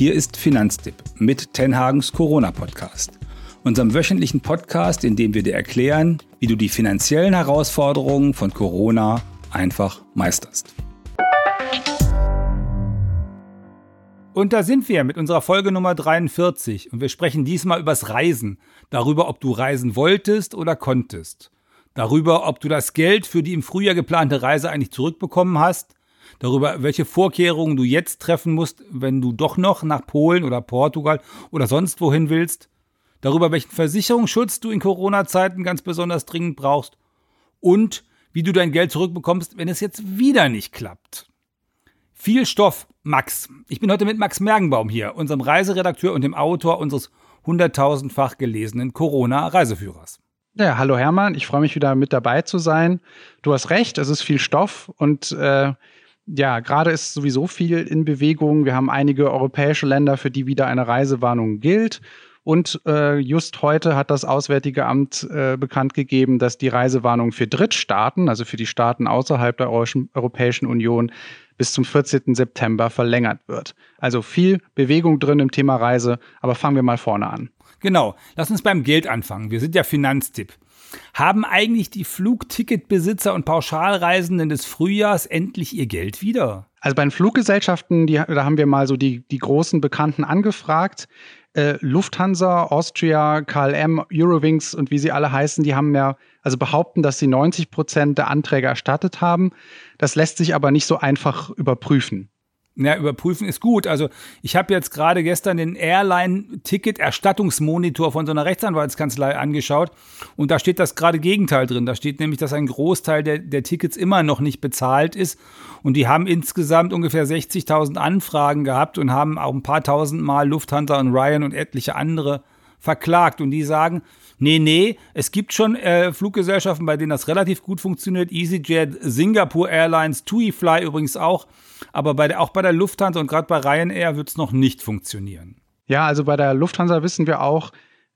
Hier ist Finanztipp mit Tenhagens Corona-Podcast. Unserem wöchentlichen Podcast, in dem wir dir erklären, wie du die finanziellen Herausforderungen von Corona einfach meisterst. Und da sind wir mit unserer Folge Nummer 43 und wir sprechen diesmal übers Reisen, darüber, ob du reisen wolltest oder konntest, darüber, ob du das Geld für die im Frühjahr geplante Reise eigentlich zurückbekommen hast, darüber, welche Vorkehrungen du jetzt treffen musst, wenn du doch noch nach Polen oder Portugal oder sonst wohin willst, darüber, welchen Versicherungsschutz du in Corona-Zeiten ganz besonders dringend brauchst und wie du dein Geld zurückbekommst, wenn es jetzt wieder nicht klappt. Viel Stoff, Max. Ich bin heute mit Max Mergenbaum hier, unserem Reiseredakteur und dem Autor unseres hunderttausendfach gelesenen Corona-Reiseführers. Ja, hallo Hermann, ich freue mich wieder mit dabei zu sein. Du hast recht, es ist viel Stoff und äh, ja, gerade ist sowieso viel in Bewegung. Wir haben einige europäische Länder, für die wieder eine Reisewarnung gilt. Und äh, just heute hat das Auswärtige Amt äh, bekannt gegeben, dass die Reisewarnung für Drittstaaten, also für die Staaten außerhalb der Europäischen Union, bis zum 14. September verlängert wird. Also viel Bewegung drin im Thema Reise, aber fangen wir mal vorne an. Genau, lass uns beim Geld anfangen. Wir sind ja Finanztipp. Haben eigentlich die Flugticketbesitzer und Pauschalreisenden des Frühjahrs endlich ihr Geld wieder? Also bei den Fluggesellschaften, die, da haben wir mal so die, die großen Bekannten angefragt. Äh, Lufthansa, Austria, KLM, Eurowings und wie sie alle heißen, die haben ja, also behaupten, dass sie 90 Prozent der Anträge erstattet haben. Das lässt sich aber nicht so einfach überprüfen. Ja, überprüfen ist gut. Also ich habe jetzt gerade gestern den Airline-Ticket-Erstattungsmonitor von so einer Rechtsanwaltskanzlei angeschaut und da steht das gerade Gegenteil drin. Da steht nämlich, dass ein Großteil der, der Tickets immer noch nicht bezahlt ist und die haben insgesamt ungefähr 60.000 Anfragen gehabt und haben auch ein paar tausend Mal Lufthansa und Ryan und etliche andere verklagt und die sagen, nee, nee, es gibt schon äh, Fluggesellschaften, bei denen das relativ gut funktioniert. EasyJet, Singapore Airlines, TuiFly übrigens auch. Aber bei der, auch bei der Lufthansa und gerade bei Ryanair wird es noch nicht funktionieren. Ja, also bei der Lufthansa wissen wir auch,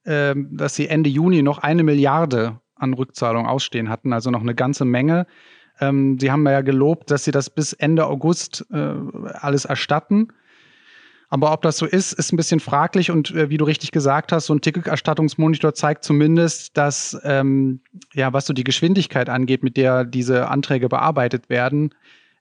äh, dass sie Ende Juni noch eine Milliarde an Rückzahlungen ausstehen hatten, also noch eine ganze Menge. Ähm, sie haben ja gelobt, dass sie das bis Ende August äh, alles erstatten. Aber ob das so ist, ist ein bisschen fraglich. Und äh, wie du richtig gesagt hast, so ein Ticketerstattungsmonitor zeigt zumindest, dass, ähm, ja, was so die Geschwindigkeit angeht, mit der diese Anträge bearbeitet werden,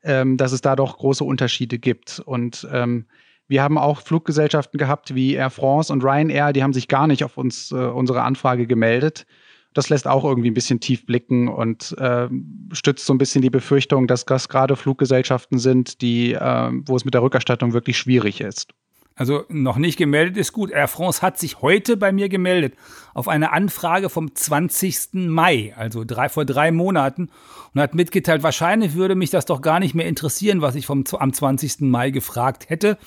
ähm, dass es da doch große Unterschiede gibt. Und ähm, wir haben auch Fluggesellschaften gehabt wie Air France und Ryanair, die haben sich gar nicht auf uns äh, unsere Anfrage gemeldet. Das lässt auch irgendwie ein bisschen tief blicken und äh, stützt so ein bisschen die Befürchtung, dass das gerade Fluggesellschaften sind, die, äh, wo es mit der Rückerstattung wirklich schwierig ist. Also noch nicht gemeldet ist gut. Air France hat sich heute bei mir gemeldet auf eine Anfrage vom 20. Mai, also drei, vor drei Monaten, und hat mitgeteilt, wahrscheinlich würde mich das doch gar nicht mehr interessieren, was ich vom, am 20. Mai gefragt hätte.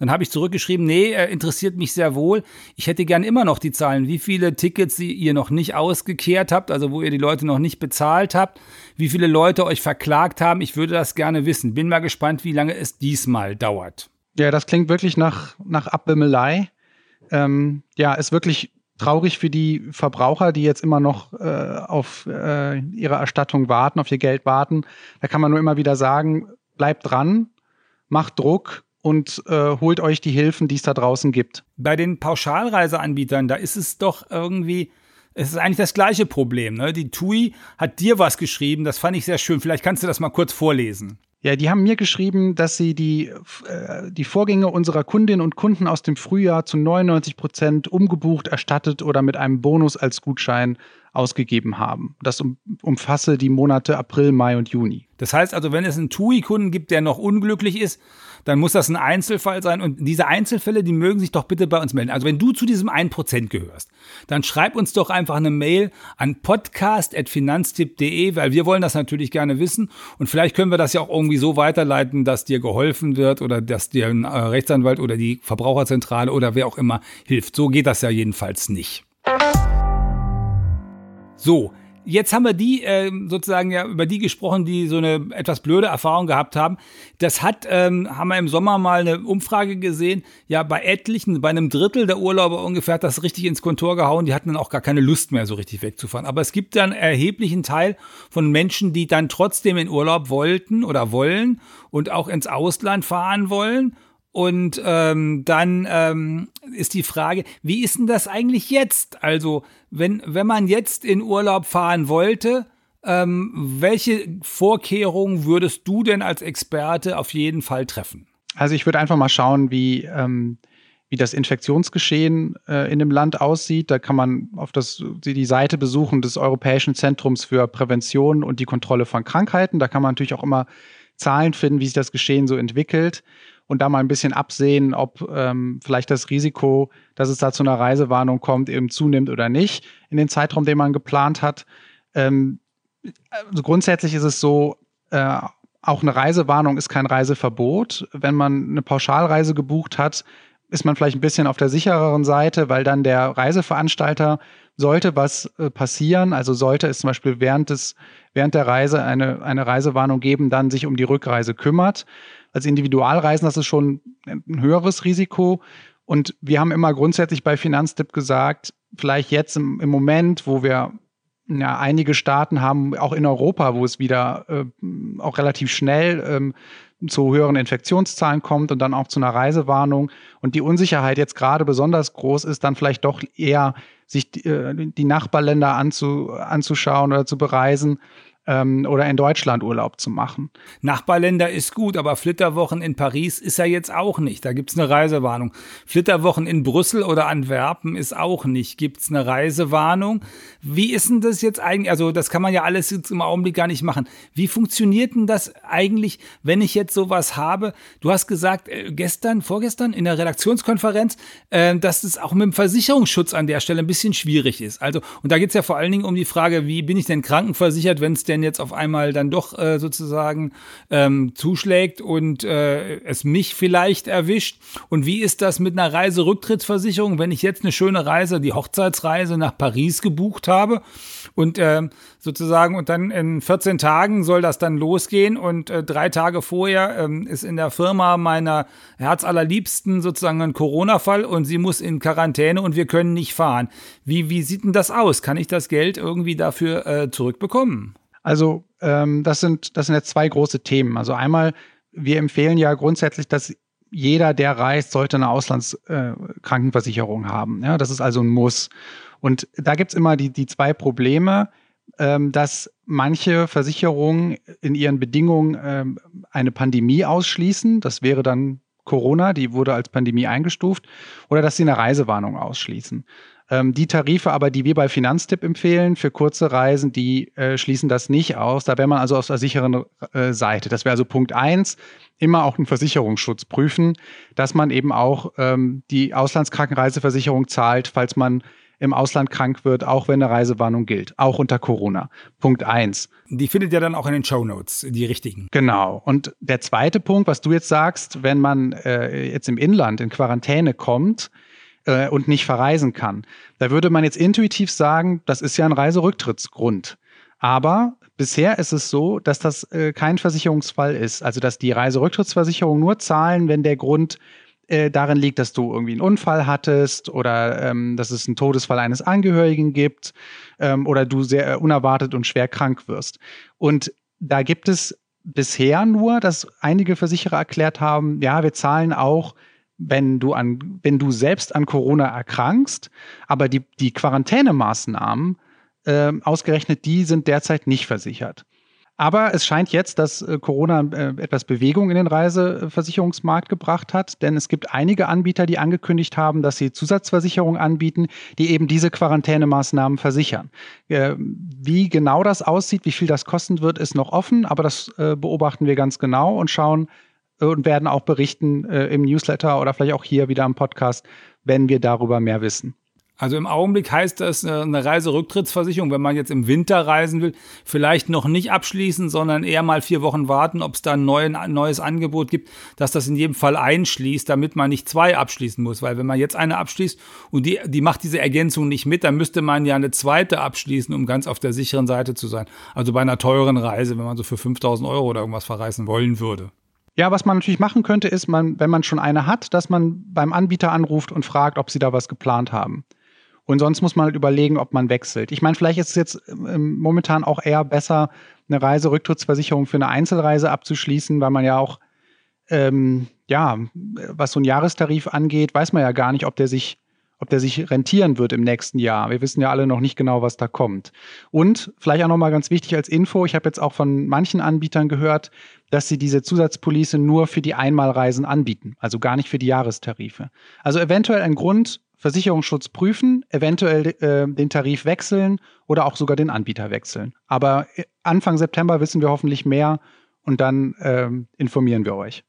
Dann habe ich zurückgeschrieben, nee, er interessiert mich sehr wohl. Ich hätte gern immer noch die Zahlen, wie viele Tickets ihr noch nicht ausgekehrt habt, also wo ihr die Leute noch nicht bezahlt habt, wie viele Leute euch verklagt haben. Ich würde das gerne wissen. Bin mal gespannt, wie lange es diesmal dauert. Ja, das klingt wirklich nach, nach Abwimmelei. Ähm, ja, ist wirklich traurig für die Verbraucher, die jetzt immer noch äh, auf äh, ihre Erstattung warten, auf ihr Geld warten. Da kann man nur immer wieder sagen, bleibt dran, macht Druck und äh, holt euch die Hilfen, die es da draußen gibt. Bei den Pauschalreiseanbietern, da ist es doch irgendwie, es ist eigentlich das gleiche Problem. Ne? Die TUI hat dir was geschrieben, das fand ich sehr schön. Vielleicht kannst du das mal kurz vorlesen. Ja, die haben mir geschrieben, dass sie die, äh, die Vorgänge unserer Kundinnen und Kunden aus dem Frühjahr zu 99 Prozent umgebucht, erstattet oder mit einem Bonus als Gutschein ausgegeben haben. Das um, umfasse die Monate April, Mai und Juni. Das heißt also, wenn es einen TUI-Kunden gibt, der noch unglücklich ist, dann muss das ein Einzelfall sein. Und diese Einzelfälle, die mögen sich doch bitte bei uns melden. Also wenn du zu diesem 1% gehörst, dann schreib uns doch einfach eine Mail an podcast.finanztipp.de, weil wir wollen das natürlich gerne wissen. Und vielleicht können wir das ja auch irgendwie so weiterleiten, dass dir geholfen wird oder dass dir ein äh, Rechtsanwalt oder die Verbraucherzentrale oder wer auch immer hilft. So geht das ja jedenfalls nicht. So, Jetzt haben wir die äh, sozusagen ja über die gesprochen, die so eine etwas blöde Erfahrung gehabt haben. Das hat, ähm, haben wir im Sommer mal eine Umfrage gesehen. Ja, bei etlichen, bei einem Drittel der Urlauber ungefähr hat das richtig ins Kontor gehauen. Die hatten dann auch gar keine Lust mehr, so richtig wegzufahren. Aber es gibt dann erheblichen Teil von Menschen, die dann trotzdem in Urlaub wollten oder wollen und auch ins Ausland fahren wollen Und ähm, dann ähm, ist die Frage, wie ist denn das eigentlich jetzt? Also, wenn, wenn man jetzt in Urlaub fahren wollte, ähm, welche Vorkehrungen würdest du denn als Experte auf jeden Fall treffen? Also ich würde einfach mal schauen, wie, ähm, wie das Infektionsgeschehen äh, in dem Land aussieht. Da kann man auf das, die Seite besuchen des Europäischen Zentrums für Prävention und die Kontrolle von Krankheiten. Da kann man natürlich auch immer Zahlen finden, wie sich das Geschehen so entwickelt und da mal ein bisschen absehen, ob ähm, vielleicht das Risiko, dass es da zu einer Reisewarnung kommt, eben zunimmt oder nicht in den Zeitraum, den man geplant hat. Ähm, also grundsätzlich ist es so, äh, auch eine Reisewarnung ist kein Reiseverbot. Wenn man eine Pauschalreise gebucht hat, ist man vielleicht ein bisschen auf der sichereren Seite, weil dann der Reiseveranstalter sollte was äh, passieren, also sollte es zum Beispiel während des, während der Reise eine, eine Reisewarnung geben, dann sich um die Rückreise kümmert. Als Individualreisen, das ist schon ein höheres Risiko. Und wir haben immer grundsätzlich bei Finanztipp gesagt, vielleicht jetzt im, im Moment, wo wir ja, einige Staaten haben, auch in Europa, wo es wieder äh, auch relativ schnell ähm, zu höheren Infektionszahlen kommt und dann auch zu einer Reisewarnung und die Unsicherheit jetzt gerade besonders groß ist, dann vielleicht doch eher sich die, äh, die Nachbarländer anzu, anzuschauen oder zu bereisen ähm, oder in Deutschland Urlaub zu machen. Nachbarländer ist gut, aber Flitterwochen in Paris ist ja jetzt auch nicht. Da gibt's eine Reisewarnung. Flitterwochen in Brüssel oder Antwerpen ist auch nicht. Gibt's eine Reisewarnung? Wie ist denn das jetzt eigentlich? Also das kann man ja alles jetzt im Augenblick gar nicht machen. Wie funktioniert denn das eigentlich, wenn ich jetzt sowas habe? Du hast gesagt äh, gestern, vorgestern in der Redaktionskonferenz, äh, dass es auch mit dem Versicherungsschutz an der Stelle ein bisschen schwierig ist. Also und da geht's ja vor allen Dingen um die Frage, wie bin ich denn krankenversichert, wenn es denn jetzt auf einmal dann doch äh, sozusagen ähm, zuschlägt und äh, es mich vielleicht erwischt? Und wie ist das mit einer Reiserücktrittsversicherung, wenn ich jetzt eine schöne Reise, die Hochzeitsreise nach Paris gebucht habe und äh, sozusagen und dann in 14 Tagen soll das dann losgehen und äh, drei Tage vorher ähm, ist in der Firma meiner Herzallerliebsten sozusagen ein Corona-Fall und sie muss in Quarantäne und wir können nicht fahren. Wie, wie sieht denn das aus? Kann ich das Geld irgendwie dafür äh, zurückbekommen? Also ähm, das, sind, das sind jetzt zwei große Themen. Also einmal, wir empfehlen ja grundsätzlich, dass jeder, der reist, sollte eine Auslandskrankenversicherung äh, haben. Ja, das ist also ein Muss. Und da gibt's immer die, die zwei Probleme, ähm, dass manche Versicherungen in ihren Bedingungen ähm, eine Pandemie ausschließen. Das wäre dann Corona, die wurde als Pandemie eingestuft, oder dass sie eine Reisewarnung ausschließen. Ähm, die Tarife aber, die wir bei Finanztipp empfehlen für kurze Reisen, die äh, schließen das nicht aus. Da wäre man also auf der sicheren äh, Seite. Das wäre also Punkt eins. Immer auch einen Versicherungsschutz prüfen, dass man eben auch ähm, die Auslandskrankenreiseversicherung zahlt, falls man im Ausland krank wird, auch wenn eine Reisewarnung gilt, auch unter Corona. Punkt eins. Die findet ihr dann auch in den Show Notes, die richtigen. Genau. Und der zweite Punkt, was du jetzt sagst, wenn man äh, jetzt im Inland in Quarantäne kommt, äh, und nicht verreisen kann. Da würde man jetzt intuitiv sagen, das ist ja ein Reiserücktrittsgrund. Aber bisher ist es so, dass das äh, kein Versicherungsfall ist. Also dass die Reiserücktrittsversicherung nur zahlen, wenn der Grund äh, darin liegt, dass du irgendwie einen Unfall hattest oder ähm, dass es einen Todesfall eines Angehörigen gibt ähm, oder du sehr äh, unerwartet und schwer krank wirst. Und da gibt es bisher nur, dass einige Versicherer erklärt haben, ja, wir zahlen auch wenn du an, wenn du selbst an Corona erkrankst, aber die, die Quarantänemaßnahmen, äh, ausgerechnet die sind derzeit nicht versichert. Aber es scheint jetzt, dass äh, Corona äh, etwas Bewegung in den Reiseversicherungsmarkt gebracht hat, denn es gibt einige Anbieter, die angekündigt haben, dass sie Zusatzversicherungen anbieten, die eben diese Quarantänemaßnahmen versichern. Äh, wie genau das aussieht, wie viel das kosten wird, ist noch offen, aber das äh, beobachten wir ganz genau und schauen, und werden auch berichten äh, im Newsletter oder vielleicht auch hier wieder im Podcast, wenn wir darüber mehr wissen. Also im Augenblick heißt das äh, eine Reiserücktrittsversicherung, wenn man jetzt im Winter reisen will, vielleicht noch nicht abschließen, sondern eher mal vier Wochen warten, ob es da ein neues Angebot gibt, dass das in jedem Fall einschließt, damit man nicht zwei abschließen muss. Weil wenn man jetzt eine abschließt und die, die macht diese Ergänzung nicht mit, dann müsste man ja eine zweite abschließen, um ganz auf der sicheren Seite zu sein. Also bei einer teuren Reise, wenn man so für 5000 Euro oder irgendwas verreisen wollen würde. Ja, was man natürlich machen könnte, ist, man, wenn man schon eine hat, dass man beim Anbieter anruft und fragt, ob sie da was geplant haben. Und sonst muss man halt überlegen, ob man wechselt. Ich meine, vielleicht ist es jetzt ähm, momentan auch eher besser, eine Reiserücktrittsversicherung für eine Einzelreise abzuschließen, weil man ja auch ähm, ja, was so ein Jahrestarif angeht, weiß man ja gar nicht, ob der sich ob der sich rentieren wird im nächsten Jahr. Wir wissen ja alle noch nicht genau, was da kommt. Und vielleicht auch nochmal ganz wichtig als Info, ich habe jetzt auch von manchen Anbietern gehört, dass sie diese Zusatzpolice nur für die Einmalreisen anbieten, also gar nicht für die Jahrestarife. Also eventuell ein Grund, Versicherungsschutz prüfen, eventuell äh, den Tarif wechseln oder auch sogar den Anbieter wechseln. Aber äh, Anfang September wissen wir hoffentlich mehr und dann ähm, informieren wir euch.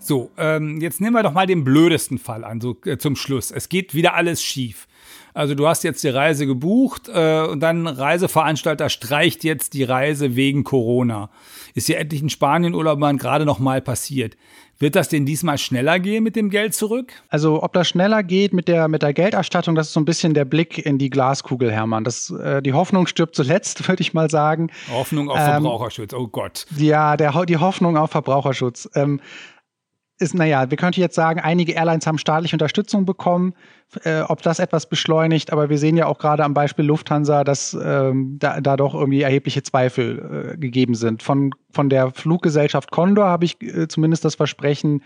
So, ähm, jetzt nehmen wir doch mal den blödesten Fall an, so äh, zum Schluss. Es geht wieder alles schief. Also du hast jetzt die Reise gebucht äh, und dann Reiseveranstalter streicht jetzt die Reise wegen Corona. Ist ja endlich in Spanien Urlaubern gerade noch mal passiert. Wird das denn diesmal schneller gehen mit dem Geld zurück? Also ob das schneller geht mit der, mit der Gelderstattung, das ist so ein bisschen der Blick in die Glaskugel, Hermann. Das, äh, die Hoffnung stirbt zuletzt, würde ich mal sagen. Hoffnung auf ähm, Verbraucherschutz, oh Gott. Ja, der, die Hoffnung auf Verbraucherschutz. Ähm, ist, naja, wir könnten jetzt sagen, einige Airlines haben staatliche Unterstützung bekommen, äh, ob das etwas beschleunigt, aber wir sehen ja auch gerade am Beispiel Lufthansa, dass ähm, da, da doch irgendwie erhebliche Zweifel äh, gegeben sind. Von, von der Fluggesellschaft Condor habe ich äh, zumindest das Versprechen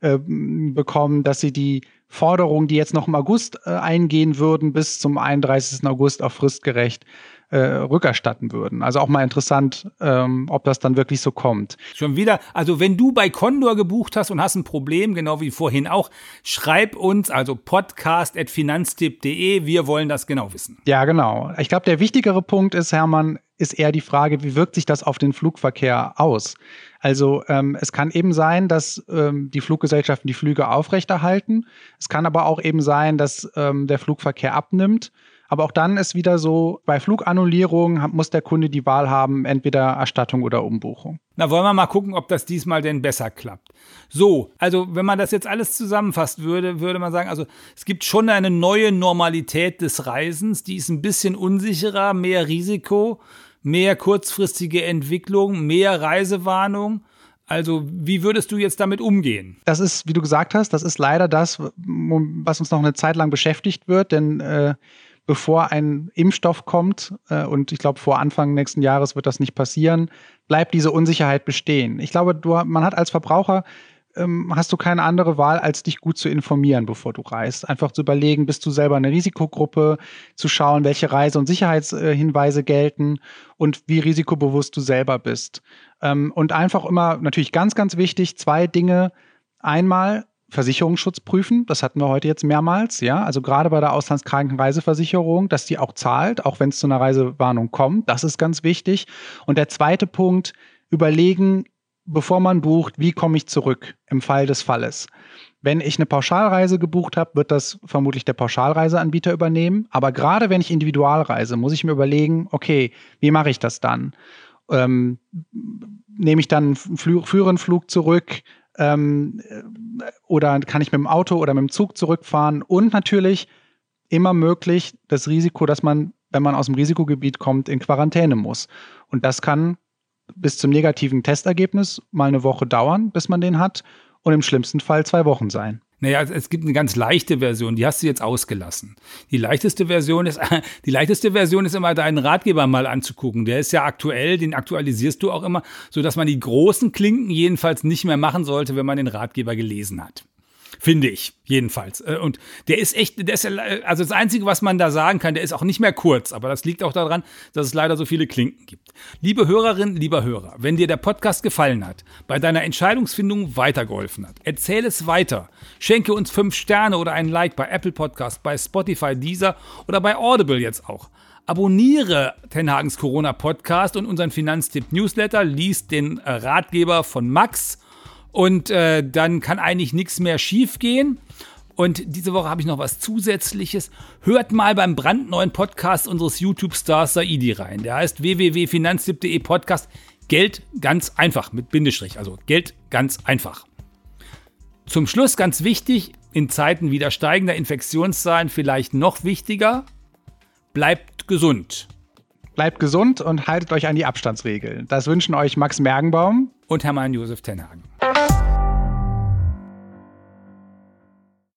äh, bekommen, dass sie die Forderungen, die jetzt noch im August äh, eingehen würden, bis zum 31. August auch fristgerecht äh, rückerstatten würden. Also auch mal interessant, ähm, ob das dann wirklich so kommt. Schon wieder, also wenn du bei Condor gebucht hast und hast ein Problem, genau wie vorhin auch, schreib uns, also podcast.finanztipp.de, wir wollen das genau wissen. Ja, genau. Ich glaube, der wichtigere Punkt ist, Hermann, ist eher die Frage, wie wirkt sich das auf den Flugverkehr aus? Also ähm, es kann eben sein, dass ähm, die Fluggesellschaften die Flüge aufrechterhalten. Es kann aber auch eben sein, dass ähm, der Flugverkehr abnimmt. Aber auch dann ist wieder so, bei Flugannullierung muss der Kunde die Wahl haben, entweder Erstattung oder Umbuchung. Na, wollen wir mal gucken, ob das diesmal denn besser klappt. So, also wenn man das jetzt alles zusammenfasst würde, würde man sagen, also es gibt schon eine neue Normalität des Reisens, die ist ein bisschen unsicherer, mehr Risiko, mehr kurzfristige Entwicklung, mehr Reisewarnung. Also, wie würdest du jetzt damit umgehen? Das ist, wie du gesagt hast, das ist leider das, was uns noch eine Zeit lang beschäftigt wird, denn äh, bevor ein Impfstoff kommt, äh, und ich glaube, vor Anfang nächsten Jahres wird das nicht passieren, bleibt diese Unsicherheit bestehen. Ich glaube, du, man hat als Verbraucher ähm, hast du keine andere Wahl, als dich gut zu informieren, bevor du reist. Einfach zu überlegen, bist du selber eine Risikogruppe, zu schauen, welche Reise- und Sicherheitshinweise gelten und wie risikobewusst du selber bist. Ähm, und einfach immer, natürlich ganz, ganz wichtig, zwei Dinge. Einmal Versicherungsschutz prüfen. Das hatten wir heute jetzt mehrmals, ja. Also gerade bei der Auslandskrankenreiseversicherung, dass die auch zahlt, auch wenn es zu einer Reisewarnung kommt. Das ist ganz wichtig. Und der zweite Punkt, überlegen, bevor man bucht, wie komme ich zurück im Fall des Falles. Wenn ich eine Pauschalreise gebucht habe, wird das vermutlich der Pauschalreiseanbieter übernehmen. Aber gerade wenn ich individual reise, muss ich mir überlegen, okay, wie mache ich das dann? Ähm, nehme ich dann einen früheren Flug zurück? Ähm, oder kann ich mit dem Auto oder mit dem Zug zurückfahren? Und natürlich immer möglich das Risiko, dass man, wenn man aus dem Risikogebiet kommt, in Quarantäne muss. Und das kann bis zum negativen Testergebnis mal eine Woche dauern, bis man den hat. Und im schlimmsten Fall zwei Wochen sein. Naja, es gibt eine ganz leichte Version, die hast du jetzt ausgelassen. Die leichteste Version ist, die leichteste Version ist immer deinen Ratgeber mal anzugucken. Der ist ja aktuell, den aktualisierst du auch immer, so dass man die großen Klinken jedenfalls nicht mehr machen sollte, wenn man den Ratgeber gelesen hat. Finde ich, jedenfalls. Äh, und der ist echt, der ist also das Einzige, was man da sagen kann, der ist auch nicht mehr kurz, aber das liegt auch daran, dass es leider so viele Klinken gibt. Liebe Hörerinnen, lieber Hörer, wenn dir der Podcast gefallen hat, bei deiner Entscheidungsfindung weitergeholfen hat, erzähle es weiter. Schenke uns fünf Sterne oder ein Like bei Apple Podcast, bei Spotify, Deezer oder bei Audible jetzt auch. Abonniere Tenhagens Corona Podcast und unseren Finanztipp Newsletter, liest den äh, Ratgeber von Max und äh, dann kann eigentlich nichts mehr schiefgehen. Und diese Woche habe ich noch was Zusätzliches. Hört mal beim brandneuen Podcast unseres YouTube-Stars Saidi rein. Der heißt www.finanztipp.de Podcast. Geld ganz einfach mit Bindestrich. Also Geld ganz einfach. Zum Schluss ganz wichtig, in Zeiten wieder steigender Infektionszahlen vielleicht noch wichtiger, bleibt gesund. Bleibt gesund und haltet euch an die Abstandsregeln. Das wünschen euch Max Mergenbaum und Hermann Josef Tenhagen.